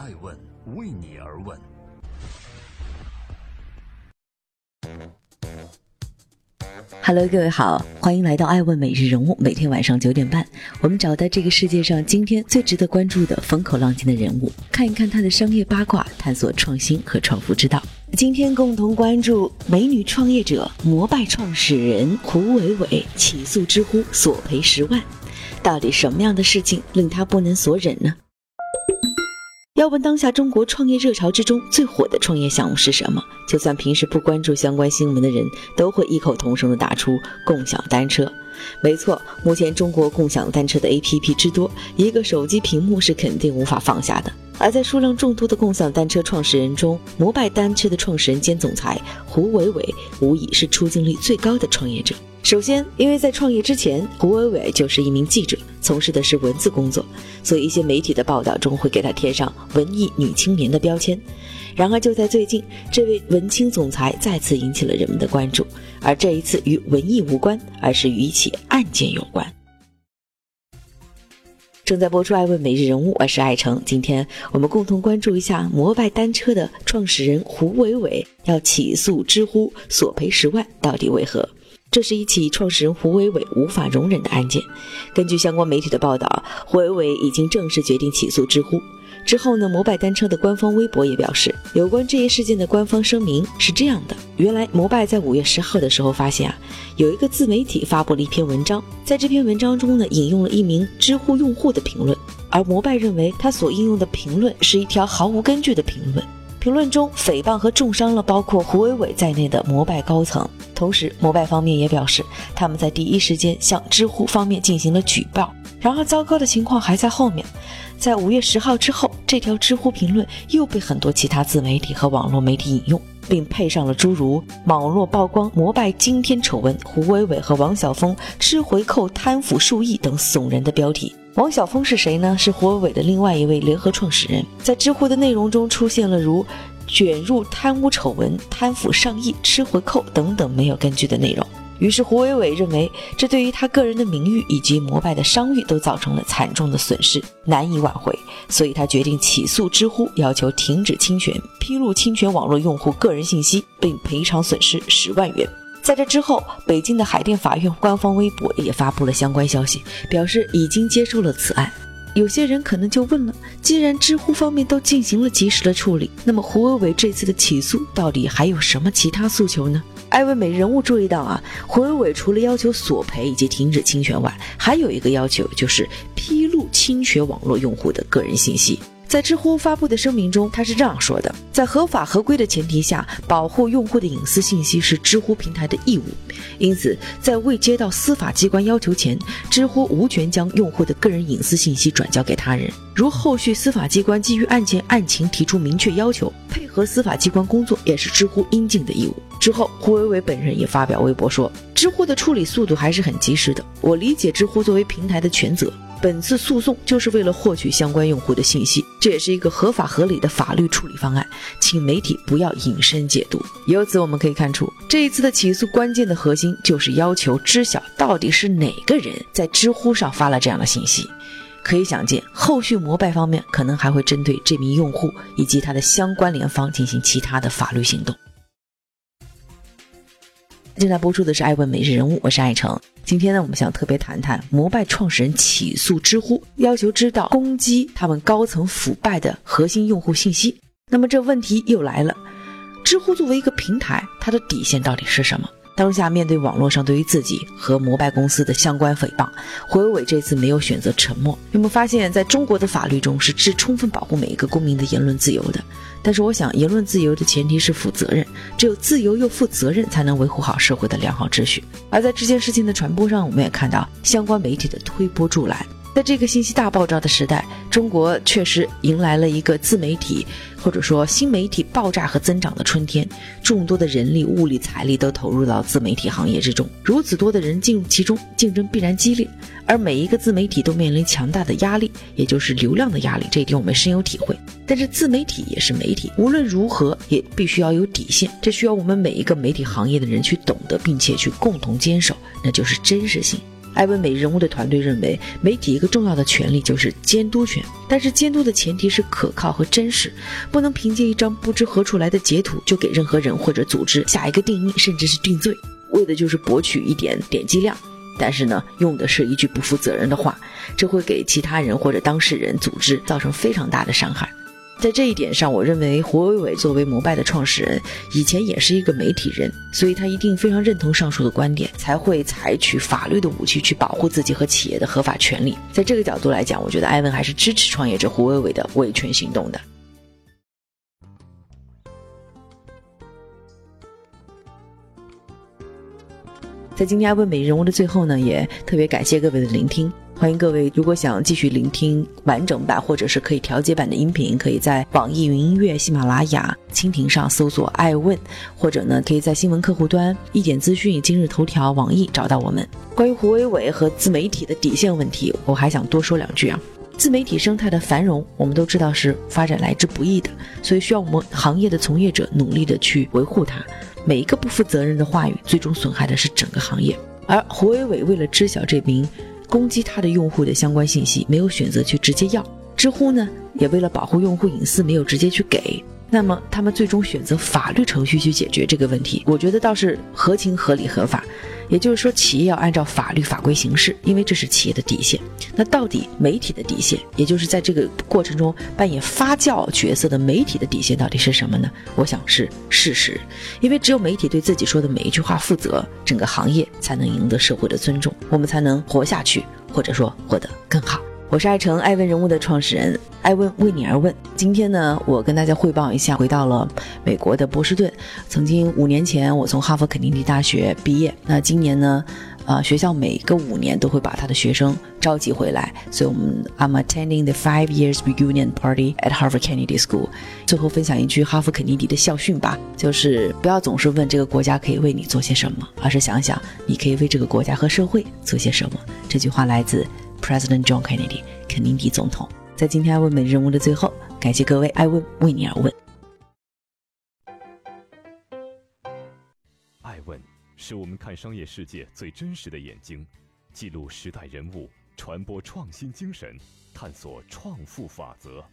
爱问为你而问。Hello，各位好，欢迎来到爱问每日人物。每天晚上九点半，我们找到这个世界上今天最值得关注的风口浪尖的人物，看一看他的商业八卦，探索创新和创富之道。今天共同关注美女创业者摩拜创始人胡伟伟起诉知乎索赔十万，到底什么样的事情令他不能所忍呢？要问当下中国创业热潮之中最火的创业项目是什么？就算平时不关注相关新闻的人，都会异口同声地打出共享单车。没错，目前中国共享单车的 APP 之多，一个手机屏幕是肯定无法放下的。而在数量众多的共享单车创始人中，摩拜单车的创始人兼总裁胡伟伟无疑是出镜率最高的创业者。首先，因为在创业之前，胡伟伟就是一名记者，从事的是文字工作，所以一些媒体的报道中会给他贴上“文艺女青年”的标签。然而，就在最近，这位文青总裁再次引起了人们的关注，而这一次与文艺无关，而是与一起案件有关。正在播出《爱问每日人物》，我是爱成，今天我们共同关注一下摩拜单车的创始人胡伟伟要起诉知乎索赔十万，到底为何？这是一起创始人胡伟伟无法容忍的案件。根据相关媒体的报道，胡伟伟已经正式决定起诉知乎。之后呢，摩拜单车的官方微博也表示，有关这一事件的官方声明是这样的：原来摩拜在五月十号的时候发现啊，有一个自媒体发布了一篇文章，在这篇文章中呢，引用了一名知乎用户的评论，而摩拜认为他所应用的评论是一条毫无根据的评论。评论中诽谤和重伤了包括胡伟伟在内的摩拜高层，同时摩拜方面也表示，他们在第一时间向知乎方面进行了举报。然而，糟糕的情况还在后面，在五月十号之后，这条知乎评论又被很多其他自媒体和网络媒体引用，并配上了诸如“网络曝光膜拜惊天丑闻，胡伟伟和王晓峰吃回扣贪腐数亿”等耸人的标题。王晓峰是谁呢？是胡伟伟的另外一位联合创始人。在知乎的内容中出现了如“卷入贪污丑闻、贪腐上亿、吃回扣”等等没有根据的内容。于是胡伟伟认为，这对于他个人的名誉以及摩拜的商誉都造成了惨重的损失，难以挽回。所以他决定起诉知乎，要求停止侵权、披露侵权网络用户个人信息，并赔偿损失十万元。在这之后，北京的海淀法院官方微博也发布了相关消息，表示已经接受了此案。有些人可能就问了：既然知乎方面都进行了及时的处理，那么胡伟伟这次的起诉到底还有什么其他诉求呢？艾薇美人物注意到啊，胡伟伟除了要求索赔以及停止侵权外，还有一个要求就是披露侵权网络用户的个人信息。在知乎发布的声明中，他是这样说的：在合法合规的前提下，保护用户的隐私信息是知乎平台的义务。因此，在未接到司法机关要求前，知乎无权将用户的个人隐私信息转交给他人。如后续司法机关基于案件案情提出明确要求，配合司法机关工作也是知乎应尽的义务。之后，胡伟伟本人也发表微博说，知乎的处理速度还是很及时的。我理解知乎作为平台的权责。本次诉讼就是为了获取相关用户的信息，这也是一个合法合理的法律处理方案，请媒体不要引申解读。由此我们可以看出，这一次的起诉关键的核心就是要求知晓到底是哪个人在知乎上发了这样的信息。可以想见，后续摩拜方面可能还会针对这名用户以及他的相关联方进行其他的法律行动。正在播出的是《爱问每日人物》，我是爱成。今天呢，我们想特别谈谈摩拜创始人起诉知乎，要求知道攻击他们高层腐败的核心用户信息。那么这问题又来了，知乎作为一个平台，它的底线到底是什么？当下面对网络上对于自己和摩拜公司的相关诽谤，胡伟伟这次没有选择沉默。有没有发现，在中国的法律中是只充分保护每一个公民的言论自由的？但是我想，言论自由的前提是负责任，只有自由又负责任，才能维护好社会的良好秩序。而在这件事情的传播上，我们也看到相关媒体的推波助澜。在这个信息大爆炸的时代，中国确实迎来了一个自媒体或者说新媒体爆炸和增长的春天。众多的人力、物力、财力都投入到自媒体行业之中，如此多的人进入其中，竞争必然激烈。而每一个自媒体都面临强大的压力，也就是流量的压力，这一点我们深有体会。但是自媒体也是媒体，无论如何也必须要有底线，这需要我们每一个媒体行业的人去懂得，并且去共同坚守，那就是真实性。艾问每日人物的团队认为，媒体一个重要的权利就是监督权，但是监督的前提是可靠和真实，不能凭借一张不知何处来的截图就给任何人或者组织下一个定义，甚至是定罪，为的就是博取一点点击量。但是呢，用的是一句不负责任的话，这会给其他人或者当事人、组织造成非常大的伤害。在这一点上，我认为胡伟伟作为摩拜的创始人，以前也是一个媒体人，所以他一定非常认同上述的观点，才会采取法律的武器去保护自己和企业的合法权利。在这个角度来讲，我觉得艾文还是支持创业者胡伟伟的维权行动的。在今天艾问每日人物的最后呢，也特别感谢各位的聆听。欢迎各位，如果想继续聆听完整版或者是可以调节版的音频，可以在网易云音乐、喜马拉雅、蜻蜓上搜索“爱问”，或者呢，可以在新闻客户端、一点资讯、今日头条、网易找到我们。关于胡伟伟和自媒体的底线问题，我还想多说两句啊。自媒体生态的繁荣，我们都知道是发展来之不易的，所以需要我们行业的从业者努力的去维护它。每一个不负责任的话语，最终损害的是整个行业。而胡伟伟为了知晓这名。攻击他的用户的相关信息，没有选择去直接要。知乎呢，也为了保护用户隐私，没有直接去给。那么他们最终选择法律程序去解决这个问题，我觉得倒是合情合理合法。也就是说，企业要按照法律法规行事，因为这是企业的底线。那到底媒体的底线，也就是在这个过程中扮演发酵角色的媒体的底线到底是什么呢？我想是事实，因为只有媒体对自己说的每一句话负责，整个行业才能赢得社会的尊重，我们才能活下去，或者说活得更好。我是爱成爱问人物的创始人，爱问为你而问。今天呢，我跟大家汇报一下，回到了美国的波士顿。曾经五年前，我从哈佛肯尼迪大学毕业。那今年呢，呃，学校每个五年都会把他的学生召集回来，所以我们 I'm attending the five years reunion party at Harvard Kennedy School。最后分享一句哈佛肯尼迪的校训吧，就是不要总是问这个国家可以为你做些什么，而是想想你可以为这个国家和社会做些什么。这句话来自。President John Kennedy，肯尼迪总统，在今天爱问每日人物的最后，感谢各位爱问为你而问。爱问是我们看商业世界最真实的眼睛，记录时代人物，传播创新精神，探索创富法则。